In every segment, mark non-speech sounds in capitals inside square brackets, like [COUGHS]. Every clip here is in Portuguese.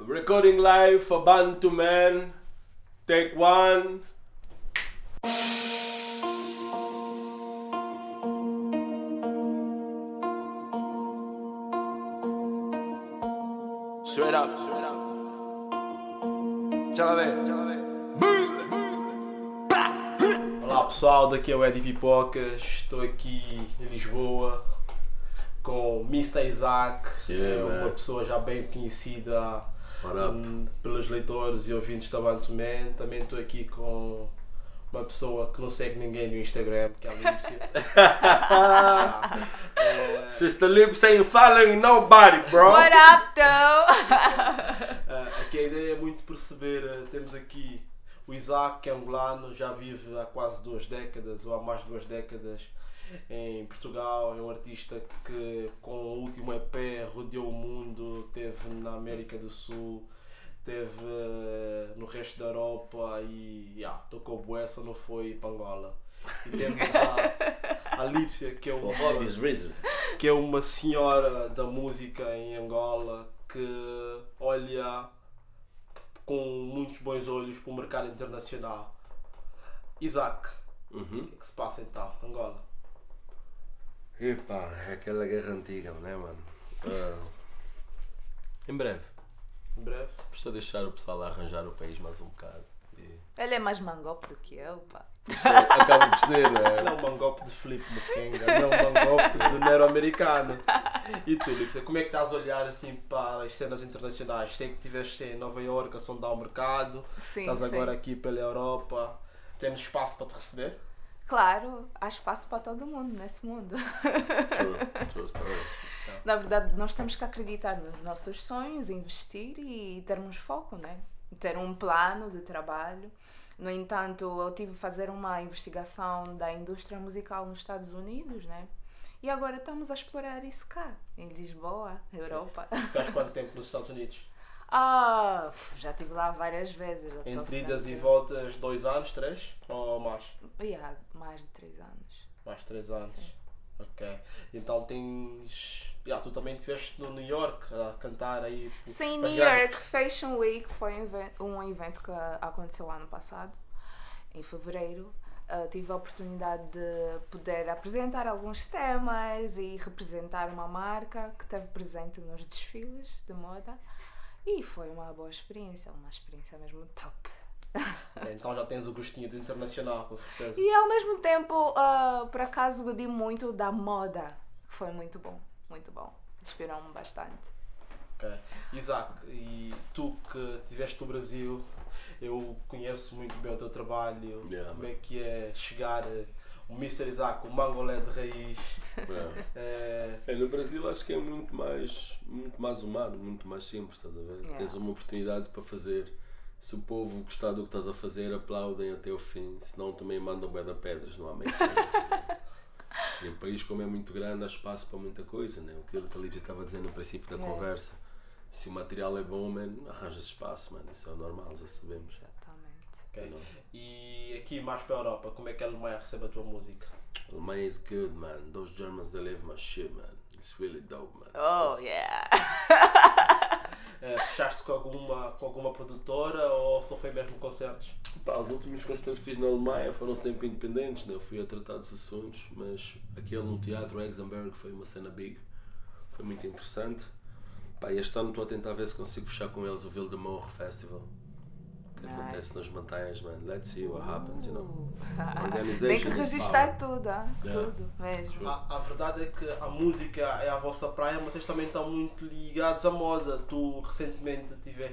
Recording live for Bantu Man. Take one. Straight up. Straight up. Já lá vem. Já lá vem. Olá pessoal, daqui é o Eddie Pipocas, estou aqui em Lisboa com o Mr. Isaac, Yeah, é uma man. pessoa já bem conhecida Up? hum, pelos leitores e ouvintes da Bantu Man. Também estou aqui com uma pessoa que não segue ninguém no Instagram, que é a. É, Sister Lips ain't following nobody, bro. What up, though? [LAUGHS] Ah, aqui a ideia é muito perceber, ah, temos aqui o Isaac, que é angolano, já vive há quase duas décadas, ou há mais de duas décadas, em Portugal. É um artista que, com o último EP, rodeou o mundo, teve na América do Sul, teve ah, no resto da Europa e yeah, tocou bué, só não foi para Angola. E temos a, a Lípcia, que é uma, que é uma senhora da música em Angola que olha com muitos bons olhos para o mercado internacional. Isaac, o Uhum. que é que se passa então, Angola? Epá, é aquela guerra antiga, né, mano? Ah, em breve. Em breve. Estou a deixar o pessoal arranjar o país mais um bocado. E... Ele é mais mangope do que eu, pá. Acaba por ser, não Ele é é? um mangope de Felipe Mukenga, não é um mangope de Nero americano. E tu, Lípcia, como é que estás a olhar assim para as cenas internacionais? Sei que estiveste em Nova Iorque a sondar o mercado, Sim, estás sim. agora aqui pela Europa. Temos espaço para te receber? Claro, há espaço para todo mundo nesse mundo. True [LAUGHS] story. Na verdade, nós temos que acreditar nos nossos sonhos, investir e termos foco, né? Ter um plano de trabalho. No entanto, eu tive que fazer uma investigação da indústria musical nos Estados Unidos, né? E agora estamos a explorar isso cá, em Lisboa, Europa. Ficaste quanto tempo nos Estados Unidos? Ah, já estive lá várias vezes. Entre idas e sempre- voltas, dois anos, três? Ou mais? Yeah, mais de três anos. Mais três anos. Sim. Ok. Então tens. Yeah, tu também estiveste no New York a cantar aí. por- Sim, New. York Fashion Week foi um evento, um evento que aconteceu ano passado, em fevereiro. Uh, tive a oportunidade de poder apresentar alguns temas e representar uma marca que esteve presente nos desfiles de moda. E foi uma boa experiência, uma experiência mesmo top. Ok, Então já tens o gostinho do internacional, com certeza. E ao mesmo tempo, uh, por acaso, bebi muito da moda, que foi muito bom, muito bom. Inspirou-me bastante. Ok. Isaac, e tu que estiveste no Brasil, eu conheço muito bem o teu trabalho, Yeah, como é que é chegar o Mr. Isaac, o mangolé de raiz. Yeah. eh, É, no Brasil acho que é muito mais, muito mais humano, muito mais simples, estás a ver? Yeah. Tens uma oportunidade para fazer. Se o povo gostar do que estás a fazer, aplaudem até o fim, senão também mandam bué da pedras, não há meio. E o país, como é muito grande, há espaço para muita coisa, né? Aquilo que a Lídia estava a dizer no princípio da Yeah. conversa. Se o material é bom, man, arranjas espaço, mano. Isso é o normal, já sabemos. Exatamente. ok. Não. E aqui mais para a Europa, como é que a Alemanha recebe a tua música? Alemanha is good, man. Those Germans, they live my shit, man. It's really dope, man. Oh, yeah! [LAUGHS] Eh, fechaste com alguma, com alguma produtora ou só foi mesmo concertos? Pá, os últimos concertos que fiz na Alemanha foram sempre independentes, né? eu fui a tratar dos assuntos, mas aquele no teatro Exenberg foi uma cena big, foi muito interessante. Pá, este ano estou a tentar ver se consigo fechar com eles o Ville de Morro Festival, que Nice. acontece nas montanhas, man. Let's see what happens, you know. [LAUGHS] Tem que is registrar tudo, ah, Yeah. tudo mesmo. A, a verdade é que a música é a vossa praia, mas vocês também estão muito ligados à moda. Tu recentemente tive.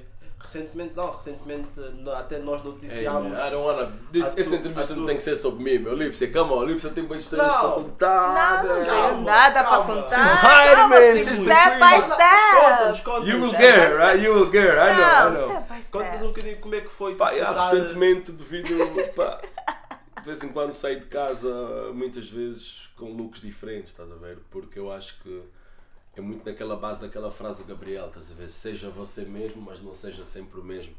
Recentemente não, recentemente no- até nós Hey, noticiámos. man, I don't wanna. This, A tu- essa entrevista a não tu- tem que ser sobre mim, meu. Lipsy, come on, Lipsy tem muitas histórias Não. para contar. Não, não man. tenho calma, nada calma. para contar. She's hiding, Calma, man. filho, She's Step by. Conta-nos, step. conta-nos. You will get her, right? You will get her, I know, I Não, know. step by Conta-nos um step. bocadinho como é que foi. Pá, yeah, tentar- recentemente, devido. Pá, de vez em quando saio de casa, muitas vezes com looks diferentes, estás a ver? Porque eu acho que é muito naquela base daquela frase do Gabriel, estás a ver? Seja você mesmo, mas não seja sempre o mesmo.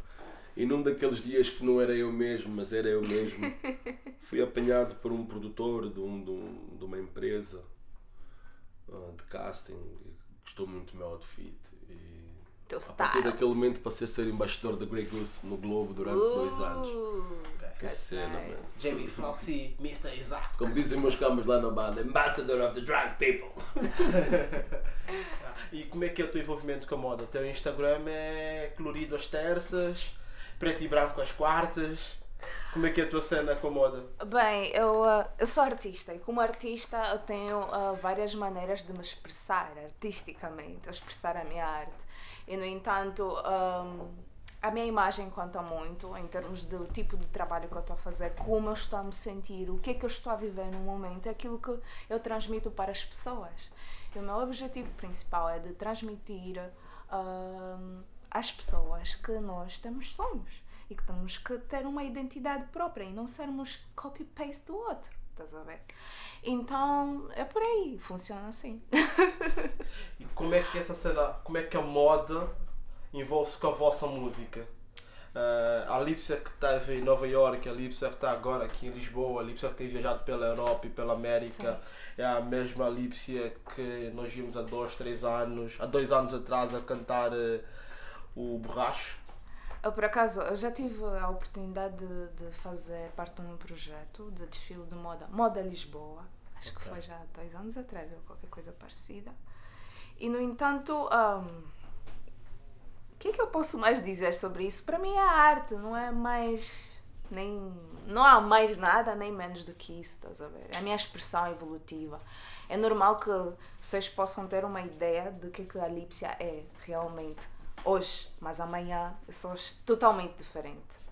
E num daqueles dias que não era eu mesmo, mas era eu mesmo, [LAUGHS] fui apanhado por um produtor de, um, de, um- de uma empresa ah, de casting que gostou muito do meu outfit e Teu A partir style. daquele momento passei a ser embaixador da Grey Goose no Globo durante dois anos. Uh, Que that's cena, nice. mano. Jamie Foxy, Mr. Isaac. Como dizem meus camas lá na banda, Ambassador of the Drunk People. [LAUGHS] E como é que é o teu envolvimento com a moda? O teu Instagram é colorido às terças, preto e branco às quartas. Como é que é a tua cena com a moda? Bem, eu, ah, eu sou artista e como artista eu tenho ah, várias maneiras de me expressar artisticamente, expressar a minha arte. E no entanto, ahm, a minha imagem conta muito em termos do tipo de trabalho que eu estou a fazer, como eu estou a me sentir, o que é que eu estou a viver no momento, é aquilo que eu transmito para as pessoas. E o meu objetivo principal é de transmitir ahm, às pessoas que nós temos sonhos e que temos que ter uma identidade própria e não sermos copy-paste do outro. Estás a ver? Então é por aí, funciona assim. [LAUGHS] E como é que essa cena, como é que a moda envolve-se com a vossa música? Ah, a Lipsia que esteve em Nova York, a Lipsia que está agora aqui em Lisboa, a Lipsia que tem viajado pela Europa e pela América, é a mesma Lipsia que nós vimos há dois, três anos, há dois anos atrás a cantar eh, o Borracho. Eu, por acaso, eu já tive a oportunidade de, de fazer parte de um projeto de desfile de moda, Moda Lisboa. Acho que Ok. foi já há dois anos atrás, ou qualquer coisa parecida. E, no entanto, ahm, o que é que eu posso mais dizer sobre isso? Para mim é arte, não é mais. Nem, não há mais nada nem menos do que isso, estás a ver? É a minha expressão evolutiva. É normal que vocês possam ter uma ideia de que, que a Lipsia é realmente hoje, mas amanhã eu sou totalmente diferente.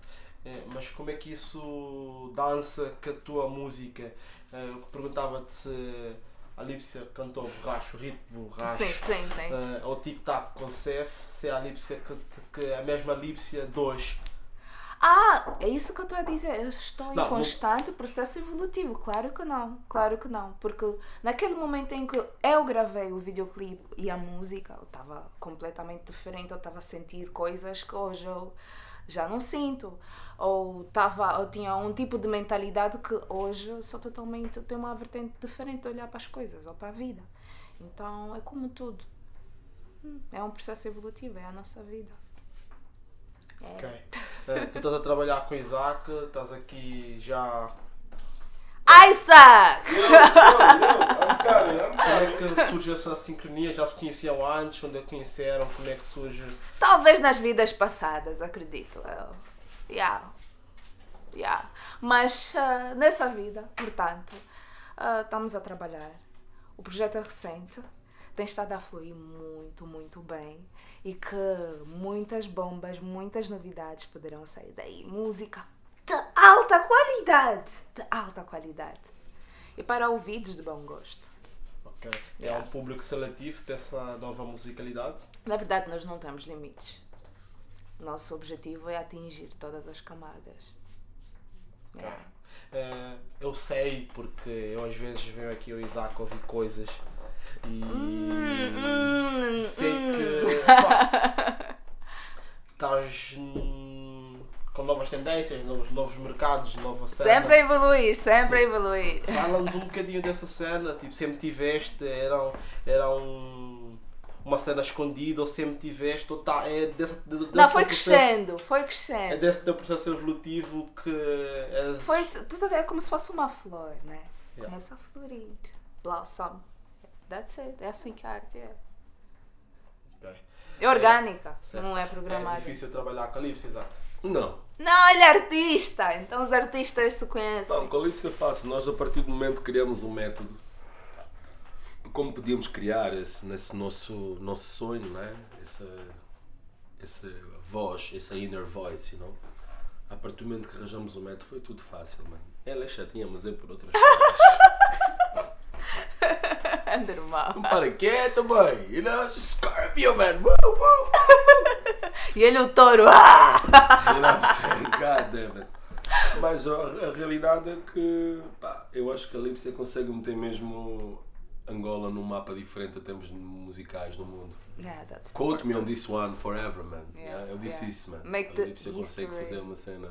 É, mas como é que isso dança com a tua música? É, eu perguntava-te se a Lipsia cantou borracho, ritmo borracho. Sim, sim, sim. eh, ao tic-tac com Cef, se é a Lipsia que, que é a mesma Lipsia 2. Ah, é isso que eu estou a dizer. Eu estou em Não, constante processo evolutivo. Claro que não, claro que não. Porque naquele momento em que eu gravei o videoclipe e a música, eu estava completamente diferente. Eu estava a sentir coisas que hoje eu já não sinto. Ou tava, eu tinha um tipo de mentalidade que hoje eu sou totalmente. tenho uma vertente diferente de olhar para as coisas ou para a vida. Então é como tudo. É um processo evolutivo, é a nossa vida. É. Ok. Eh, tu estás a trabalhar com o Isaac, estás aqui já. Isaac! I'm coming, I'm Como é que surge essa sincronia? Já se conheciam antes? Onde é que conheceram? Como é que surge? Talvez nas vidas passadas, acredito eu. Yeah. Yeah. Mas ah, nessa vida, portanto, ah, estamos a trabalhar. O projeto é recente, tem estado a fluir muito, muito bem e que muitas bombas, muitas novidades poderão sair daí. Música de alta qualidade! De alta qualidade. E para ouvidos de bom gosto. Ok. É Yeah. um público seletivo dessa nova musicalidade? Na verdade, nós não temos limites. Nosso objetivo é atingir todas as camadas. Yeah. Eh, eu sei porque eu às vezes venho aqui ao Isaac ouvir coisas e Hum, sei hum. que pá, [LAUGHS] estás hum, com novas tendências, novos, novos mercados, nova cena. Sempre a evoluir, sempre a evoluir. Fala-nos um bocadinho dessa cena, tipo, sempre tiveste, era, era um, uma cena escondida ou sempre tiveste, ou tá, é desse, de- desse Não, foi teu processo- crescendo, foi É crescendo. desse teu processo evolutivo que é, Foi, a ver, é como se fosse uma flor, né? Yeah. Começa a florir. Blossom. That's it. É assim que a arte é. Ok. É orgânica, Certo. não é É programada. difícil trabalhar com a Lipsia, Isaac. Não. Não, ele é artista, então os artistas se conhecem. Não, com o Lips é fácil. Nós, a partir do momento que criamos um método, como podíamos criar esse, nesse nosso, nosso sonho, né? essa, essa voz, essa inner voice, you know? a partir do momento que arranjamos o método, foi tudo fácil, mano. Ela é chatinha, mas é por outras coisas. [LAUGHS] É normal. Para quieto, boy. You know, Scorpio, man. Woo, woo. [LAUGHS] E ele o touro. Ah! You know what I'm? God damn it. Mas a, a realidade é que pá, eu acho que a Lipsia consegue meter mesmo Angola num mapa diferente em termos musicais no mundo. Yeah, Quote me on this one forever, man. Yeah, Yeah, eu disse isso, man. Make a Lipsia consegue fazer uma cena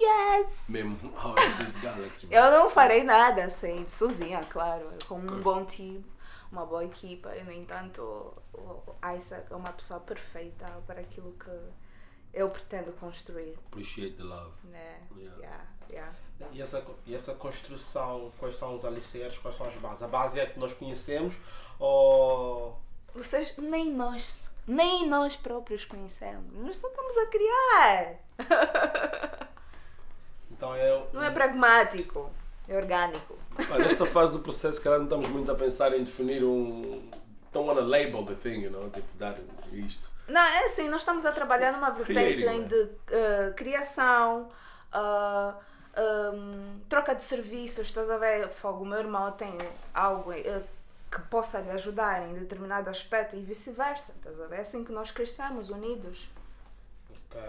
Yes! mesmo of this galaxy. Eu não farei nada assim, sozinha, claro, com um bom time, uma boa equipa e, no entanto, o o Isaac é uma pessoa perfeita para aquilo que eu pretendo construir. Appreciate the love. Né? Yeah. Yeah, yeah. E essa, e essa construção, quais são os alicerces, quais são as bases? A base é a que nós conhecemos ou. Vocês, nem nós, nem nós próprios conhecemos. Nós só estamos a criar. [LAUGHS] Então é. Não é pragmático, é orgânico. Pá, nesta fase do processo, cara, não estamos muito a pensar em definir um. Don't wanna label the thing, you know? Tipo, dar isto. Não, é assim, nós estamos a trabalhar numa vertente né? de eh, criação, ah, ahm, troca de serviços, estás a ver? Fogo, o meu irmão tem algo eh, que possa lhe ajudar em determinado aspecto e vice-versa, estás a ver? É assim que nós crescemos, unidos. Ok.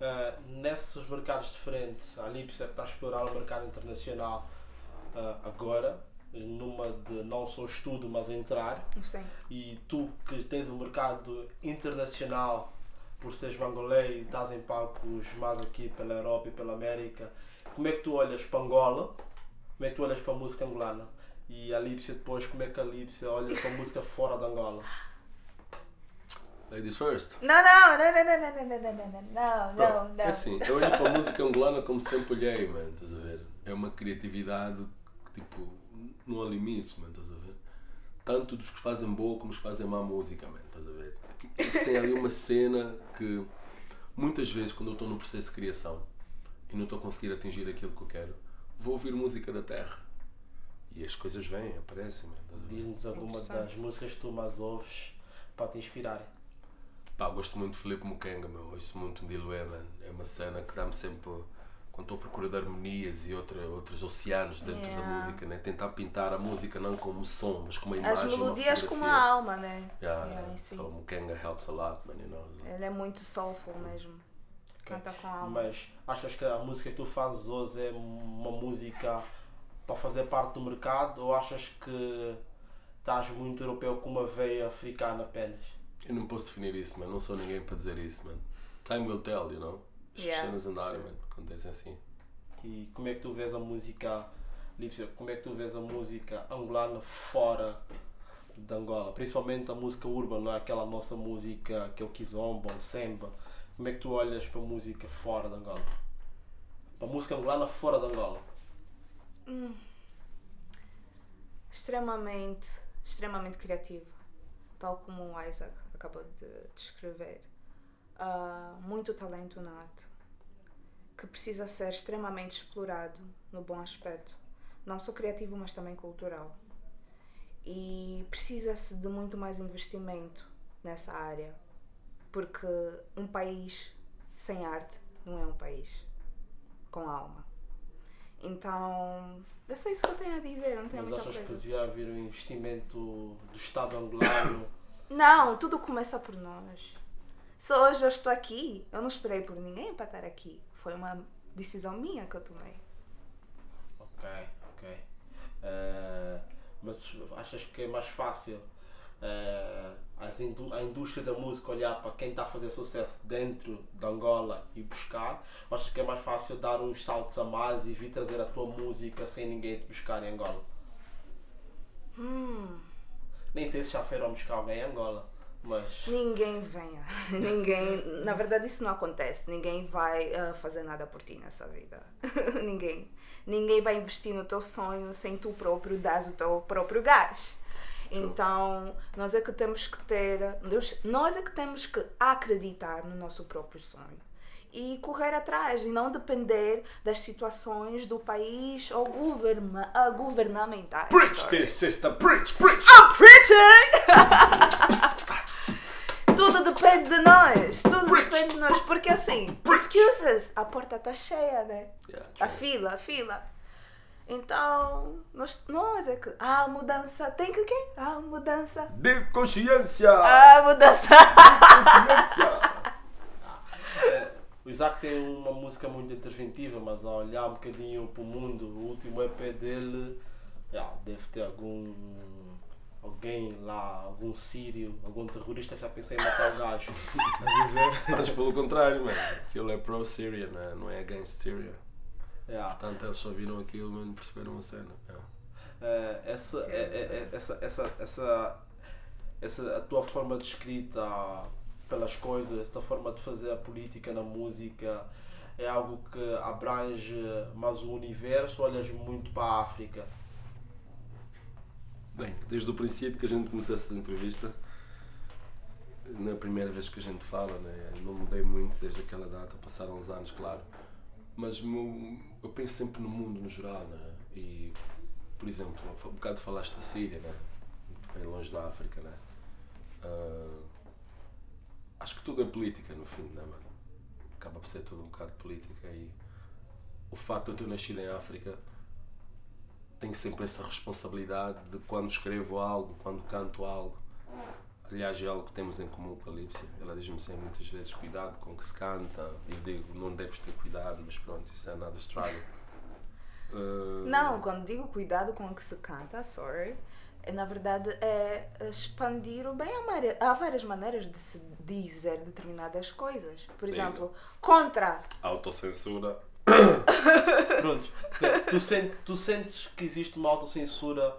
Ah, nesses mercados diferentes, a Lipsa está a explorar o mercado internacional ah, agora, numa de não só estudo, mas entrar. Sim. E tu que tens um mercado internacional, por seres mangolê e estás em palcos mais aqui pela Europa e pela América, como é que tu olhas para Angola? Como é que tu olhas para a música angolana? E a Lipsia depois, como é que a Lipsia olha para a música fora de Angola? Ladies first. Não, não, não, não, não, não, não, não, não, não, não, não. É assim, eu olho para a música angolana como sempre olhei, mano, estás a ver? É uma criatividade que, tipo, não há limites, mano, estás a ver? Tanto dos que fazem boa como os que fazem má música, mano, estás a ver? Eles têm ali uma cena que, muitas vezes, quando eu estou no processo de criação e não estou a conseguir atingir aquilo que eu quero, vou ouvir música da terra. E as coisas vêm, aparecem, mano? Diz-nos alguma das músicas que tu mais ouves para te inspirarem. Pá, gosto muito de Felipe Mukenga, meu. Ouço muito Dilué, mano. É uma cena que dá-me sempre. Quando estou à procura de harmonias e outra, outros oceanos dentro da Yeah. música, né? Tentar pintar a música não como som, mas como a As imagem. uma melodias com a alma, né? Yeah, Yeah, yeah. em si. So Mukenga helps a lot, man, you know. Ele é muito soulful mesmo. Canta com a alma. Mas achas que a música que tu fazes hoje é uma música para fazer parte do mercado ou achas que estás muito europeu com uma veia africana apenas? Eu não posso definir isso, man. Não sou ninguém para dizer isso, man. Time will tell, you know. As Yeah. cenas andarem, man. Acontecem assim. E como é que tu vês a música, Lípsia, como é que tu vês a música angolana fora de Angola? Principalmente a música urbana, não é aquela nossa música que é o kizomba, o semba. Como é que tu olhas para a música fora de Angola? Para a música angolana fora de Angola? extremamente, extremamente criativo, tal como o Isaac acabou de descrever. Ah, muito talento nato, que precisa ser extremamente explorado no bom aspecto, não só criativo, mas também cultural. E precisa-se de muito mais investimento nessa área, porque um país sem arte não é um país com alma. Então, é só isso que eu tenho a dizer, não tenho Mas muita achas que coisa. devia haver um investimento do Estado angolano? Não, tudo começa por nós. Se hoje eu estou aqui, eu não esperei por ninguém para estar aqui. Foi uma decisão minha que eu tomei. Ok, ok. Eh, mas achas que é mais fácil eh, as indú- a indústria da música olhar para quem está a fazer sucesso dentro de Angola e buscar? Ou achas que é mais fácil dar uns saltos a mais e vir trazer a tua música sem ninguém te buscar em Angola? Hum, Nem sei se já foram buscar alguém em Angola, mas. ninguém venha. [LAUGHS] Ninguém. Na verdade, isso não acontece. Ninguém vai ah, fazer nada por ti nessa vida. [LAUGHS] ninguém. Ninguém vai investir no teu sonho sem tu próprio dar o teu próprio gás. Então, nós é que temos que ter, nós- nós é que temos que acreditar no nosso próprio sonho e correr atrás e não depender das situações do país ou governa, ah, governamentais. Preach sorry. this, sister, preach, preach! I'm preaching! [LAUGHS] Tudo depende de nós, tudo depende de nós, porque assim, Preach. excuses, a porta está cheia, né? Yeah, A fila, a fila. Então, nós, nós é que. Ah, mudança. Tem que o quê? Ah, mudança. De consciência! Ah, mudança. Consciência! Eh, [LAUGHS] o Isaac tem uma música muito interventiva, mas a olhar um bocadinho para o mundo, o último EP dele yeah, deve ter algum. Alguém lá, algum sírio, algum terrorista que já pensou em matar o gajo. [LAUGHS] Mas pelo contrário, mano. Aquilo é pro-Syria, não é, não é against Syria. Yeah. Portanto, eles só viram aquilo, mano, perceberam a cena. Yeah. Eh, essa, Sim, é- é- é- essa, essa, essa, essa, a tua forma de escrita pelas coisas, a tua forma de fazer a política na música, é algo que abrange mais o universo ou olhas muito para a África? Bem, desde o princípio que a gente começou essa entrevista, na primeira vez que a gente fala, né, não mudei muito desde aquela data, passaram uns anos, claro. Mas eu penso sempre no mundo no geral, né? E, por exemplo, um bocado falaste da Síria, né? Bem longe da África, né? Ah, acho que tudo é política no fim, né, mano? Acaba por ser tudo um bocado política e o facto de eu ter nascido em África tenho sempre essa responsabilidade de quando escrevo algo, quando canto algo. Aliás, é algo que temos em comum com a Lípcia. Ela diz-me sempre muitas vezes cuidado com o que se canta. E eu digo, não deves ter cuidado, mas pronto, isso é nada struggle. Uh, Não, quando digo cuidado com o que se canta, sorry, é, na verdade é expandir o bem. Há, várias maneiras de se dizer determinadas coisas. Por Sim. exemplo, contra. Autocensura. [COUGHS] Pronto, tu, sentes, tu sentes que existe uma autocensura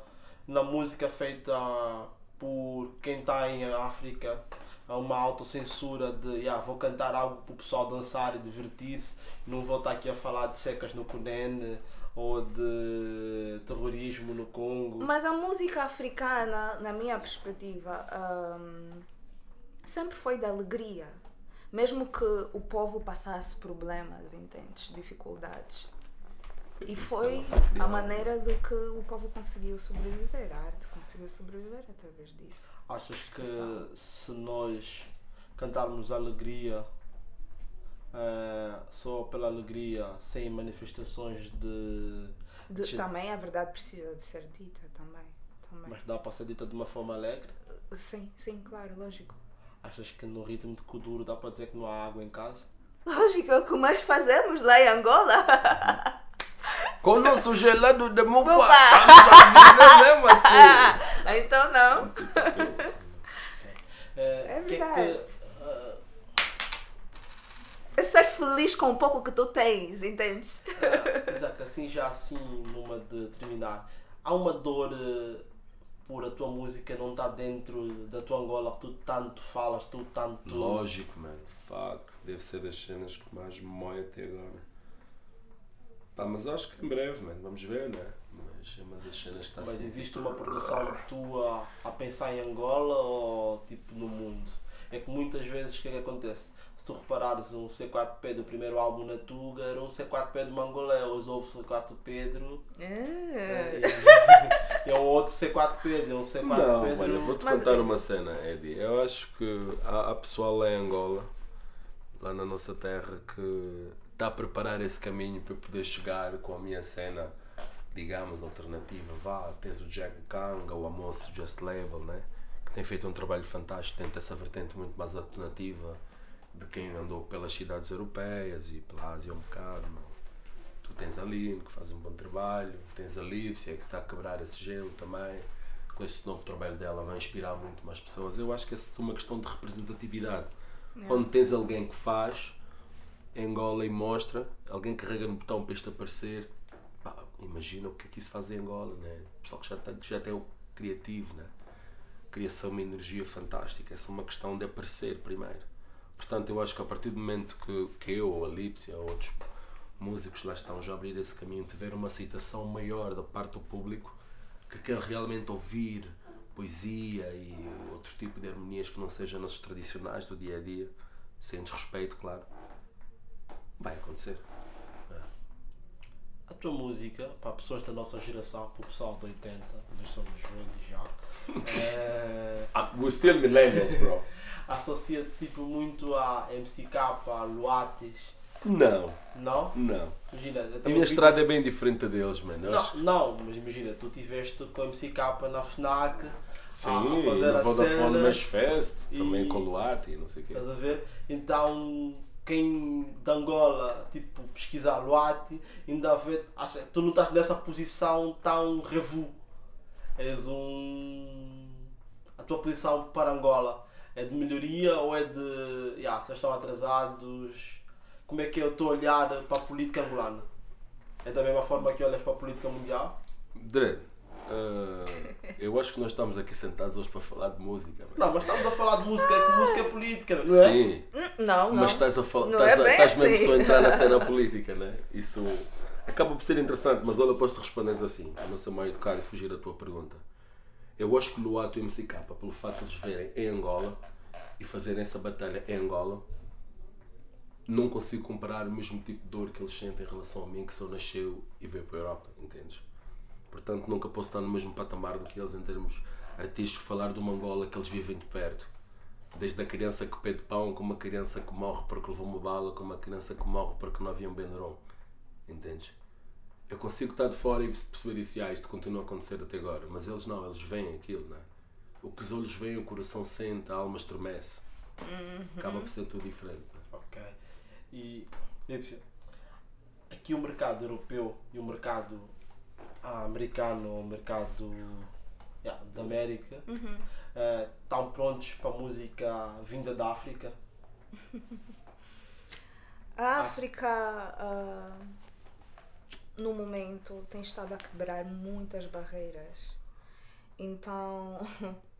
na música feita por quem está em África? Há uma autocensura de yeah, vou cantar algo para o pessoal dançar e divertir-se, não vou estar aqui a falar de secas no Cunene ou de terrorismo no Congo. Mas a música africana, na minha perspectiva, hum, sempre foi de alegria. Mesmo que o povo passasse problemas, entendes? Dificuldades. E foi que ela a maneira de que o povo conseguiu sobreviver. A arte conseguiu sobreviver através disso. Achas que se nós cantarmos alegria eh, só pela alegria, sem manifestações de. De- Sim. também a verdade precisa de ser dita, também. também. Mas dá para ser dita de uma forma alegre? Sim, sim, claro, lógico. Achas que no ritmo de Kuduro dá para dizer que não há água em casa? Lógico, é o que mais fazemos lá em Angola. [LAUGHS] Com o nosso gelado de mupa, Mupa. [LAUGHS] estamos a viver mesmo assim. então não. Eh, É verdade. que, eh, É ser feliz com o pouco que tu tens, entendes? eh, Isaac, assim já assim, numa de terminar, há uma dor eh, por a tua música não estar dentro da tua Angola, que tu tanto falas, tu tanto. Lógico, mano. Fuck. Deve ser das cenas que mais me mói até agora. Pá, mas acho que em breve, mano. Vamos ver, né? Mas é uma das cenas que está Mas assim. existe uma produção tua a pensar em Angola ou tipo no mundo? É que muitas vezes o que é que acontece? Se tu reparares um C4P do primeiro álbum na Tuga, era um C4P de Mangolé, hoje houve C4 Pedro É. e [LAUGHS] [LAUGHS] é um outro C4P, é um C4 Não, Pedro. olha, vou-te Mas- contar uma cena, Eddie. Eu acho que há, há pessoal lá em Angola, lá na nossa terra, que está a preparar esse caminho para eu poder chegar com a minha cena, digamos, alternativa. Vá, tens o Jack Kanga, o Amos Just Label, né? que tem feito um trabalho fantástico dentro dessa vertente muito mais alternativa de quem andou pelas cidades europeias e pela Ásia um bocado. não? Tens a Aline, que faz um bom trabalho, tens a Lípcia, que está a quebrar esse gelo também. Com esse novo trabalho dela vai inspirar muito mais pessoas. Eu acho que essa é uma questão de representatividade. Quando tens alguém que faz, engola e mostra, alguém carrega no botão para isto aparecer, pá, imagina o que é que isso faz em Angola, né? O pessoal que já tem, que já tem o criativo, né? Cria-se uma energia fantástica. Essa é uma questão de aparecer primeiro. Portanto, eu acho que a partir do momento que, que eu, ou a Lípcia, ou outros músicos lá estão já a abrir esse caminho, tiver uma aceitação maior da parte do público que quer realmente ouvir poesia e outro tipo de harmonias que não sejam as tradicionais do dia a dia, sem desrespeito, claro, vai acontecer. A tua música, para pessoas da nossa geração, para o pessoal de 80, nós somos velhos já, é, we're still millennials, bro. [LAUGHS] associa tipo muito a MCK, a Luates, Não, não? não. Imagina, A minha estrada é bem diferente deles, mano. Não, acho- não, mas imagina, tu tiveste com a MCK na FNAC, Sim, a, a fazer no a Vodafone cena, Mesh Fest, e- também com o e não sei o quê. estás a ver? Então, quem de Angola, tipo, pesquisar Luati, ainda vê, acha, tu não estás nessa posição tão revu. És um. A tua posição para Angola é de melhoria ou é de. Yeah, vocês estão atrasados? Como é que é o teu olhar para a política angolana? É da mesma forma que olhas para a política mundial? Dredd, ah, eu acho que nós estamos aqui sentados hoje para falar de música. man. Não, mas estamos a falar de música, é que música é política, não é? Sim, Hum, Não, não. mas estás a. Não Estás, é a- estás mesmo assim. só a entrar na cena [LAUGHS] política, né? Isso acaba por ser interessante, mas olha, posso respondendo assim, para não ser mal educado e fugir da tua pergunta. Eu acho que no ato MCK, pelo facto de eles verem em Angola e fazerem essa batalha em Angola, não consigo comparar o mesmo tipo de dor que eles sentem em relação a mim, que só nasceu e veio para a Europa, entendes? Portanto, nunca posso estar no mesmo patamar do que eles em termos artísticos, falar de uma Angola que eles vivem de perto. Desde a criança que pede pão, como a criança que morre porque levou uma bala, como a criança que morre porque não havia um Benuron. Entendes? Eu consigo estar de fora e perceber isso, ah, isto continua a acontecer até agora. Mas eles não, eles veem aquilo, não é? O que os olhos veem, o coração sente, a alma estremece. Acaba por ser tudo diferente. E Lipsia, aqui o mercado europeu e o mercado ah, americano, o mercado yeah, da América, eh, estão prontos para a música vinda da África? A África, ah, no momento, tem estado a quebrar muitas barreiras. Então, [LAUGHS]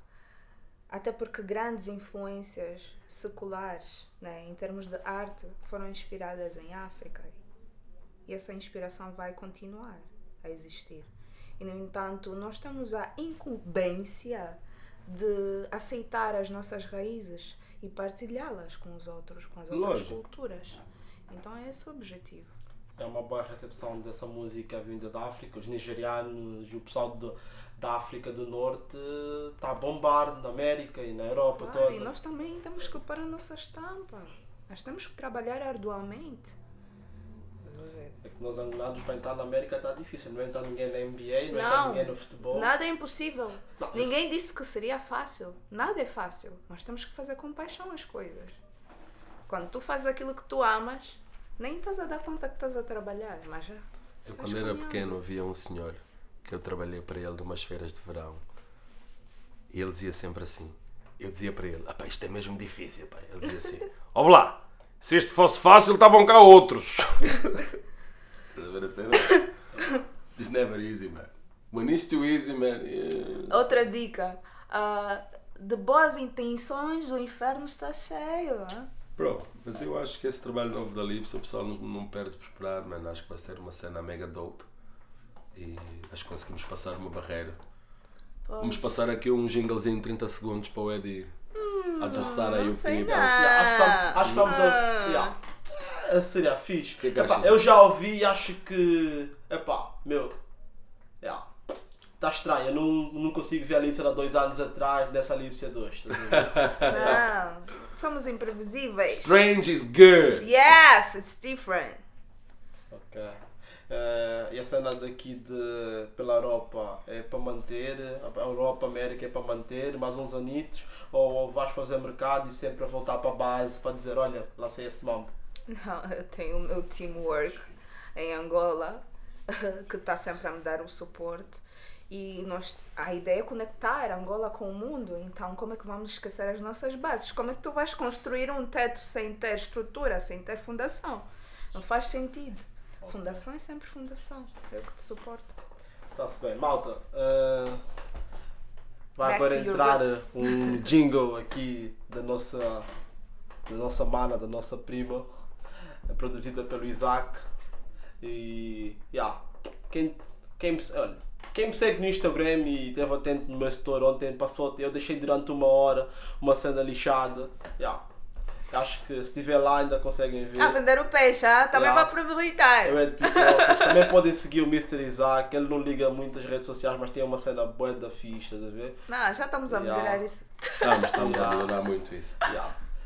até porque grandes influências seculares, né, em termos de arte, foram inspiradas em África. E essa inspiração vai continuar a existir. E, no entanto, nós temos a incumbência de aceitar as nossas raízes e partilhá-las com os outros, com as outras Lógico. culturas. Então é esse o objetivo. É uma boa recepção dessa música vinda da África. Os nigerianos, o pessoal do, da África do Norte está a bombar na América e na Europa Claro, toda. e nós também temos que pôr a nossa estampa. Nós temos que trabalhar arduamente. É que nós angolanos para entrar na América está difícil. Não entra ninguém na NBA, não, entra Não, ninguém no futebol. nada é impossível. Não, Ninguém disse que seria fácil. Nada é fácil. Nós temos que fazer com paixão as coisas. Quando tu fazes aquilo que tu amas, nem estás a dar conta que estás a trabalhar, mas já. Eu, quando era caminhando. pequeno, havia um senhor que eu trabalhei para ele de umas feiras de verão. E ele dizia sempre assim: Eu dizia para ele, "Apá, isto é mesmo difícil. Pá. Ele dizia assim: [LAUGHS] Ó lá, se isto fosse fácil, estavam cá outros. [LAUGHS] It's never easy, man. When it's too easy, man. Outra dica. ah, de boas intenções, o inferno está cheio. ah. Bro, mas eu acho que esse trabalho novo da Lips, o pessoal não, não perde por esperar, mano. Acho que vai ser uma cena mega dope. E acho que conseguimos passar uma barreira. Vamos passar aqui um jinglezinho de 30 segundos para o Eddie adoçar aí o people. Yeah, acho, que vamos- acho que vamos a. Ah. Yeah. Ah, Seria fixe. Que que Epá, eu já ouvi e acho que. Epá, meu. Yeah. Está estranho, eu não, não consigo ver a Lipsia há dois anos atrás dessa Lipsia 2. estás a ver? Não, somos imprevisíveis. Strange is good! Yes, it's different. Ok. Eh, e a cena daqui de, pela Europa é para manter, a Europa, a América é para manter mais uns anitos, ou vais fazer mercado e sempre a voltar para a base para dizer: olha, lancei esse mambo. Não, eu tenho o meu teamwork em Angola, [LAUGHS] que está sempre a me dar o suporte. E nós, a ideia é conectar Angola com o mundo. Então, como é que vamos esquecer as nossas bases? Como é que tu vais construir um teto sem ter estrutura, sem ter fundação? Não faz sentido. Fundação é sempre fundação. É o que te suporta. Está-se bem. Malta, eh, vai Back your entrar um jingle aqui da nossa, da nossa mana, da nossa prima, produzida pelo Isaac. E, yeah, quem, quem, me- olha, quem me segue no Instagram e esteve atento no meu store ontem, passou, eu deixei durante uma hora uma cena lixada. Yeah. Acho que se estiver lá ainda conseguem ver. A vender o peixe, ah? também Yeah. vai aproveitar. Eu é. Também podem seguir o Mr. Isaac. Ele não liga muito às redes sociais, mas tem uma cena boa da ficha, estás a ver? Não, já estamos a Yeah. melhorar isso. Estamos, estamos a Yeah. melhorar muito isso.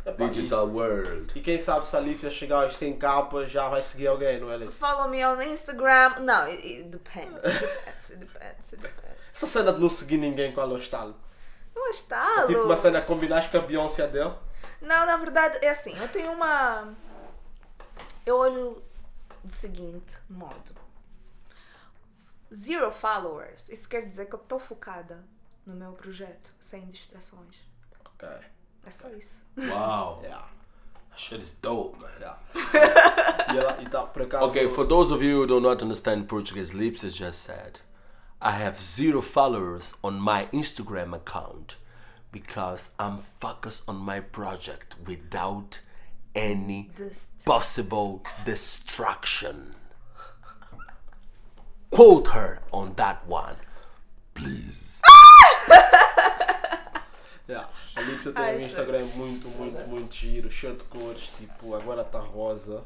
Epá, Digital World. E, e quem sabe se a Lipsia chegar aos 100 capas já vai seguir alguém, não é, Lipsia? Follow me on Instagram. Não, it, it depends. [LAUGHS] It depends, it depends, it depends. Essa cena de não seguir ninguém qual é o estalo? Não estalo. Tipo uma cena combinaste com a Beyoncé dele? Não, na verdade é assim, eu tenho uma. Eu olho de seguinte modo. Zero followers. Isso quer dizer que eu estou focada no meu projeto, sem distrações. Ok. É só isso. Wow. [LAUGHS] Yeah. That shit is dope, man. Yeah. [LAUGHS] tá, por acaso. Okay, for those of you who do not understand Portuguese, Lips has just said, I have zero followers on my Instagram account because I'm focused on my project without any possible distraction. Quote her on that one, please. [LAUGHS] Yeah. A Lipsa tem Ai, um Instagram muito, muito, muito giro, cheio de cores, tipo, agora está rosa,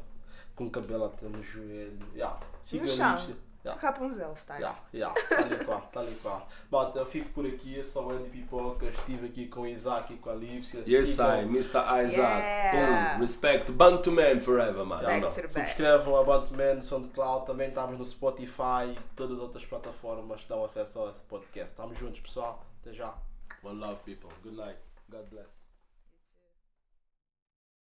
com cabelo até no joelho. Yeah. Siga a. Lipsa. Yeah. Rapunzel style. Yeah, yeah, tá ali cá, tá ali cá. Bom, eu fico por aqui, eu sou o Andy Pipoca, estive aqui com o Isaac e com a Lipsia. Yes, I, Mr. Isaac. Yeah. Boom. Respect. Bantu man forever, man. Back You know. to the back. Subscrevam a Bandman no SoundCloud, também estamos no Spotify e todas as outras plataformas que dão acesso a esse podcast. Estamos juntos, pessoal. Até já. One love, people. Good night. God bless.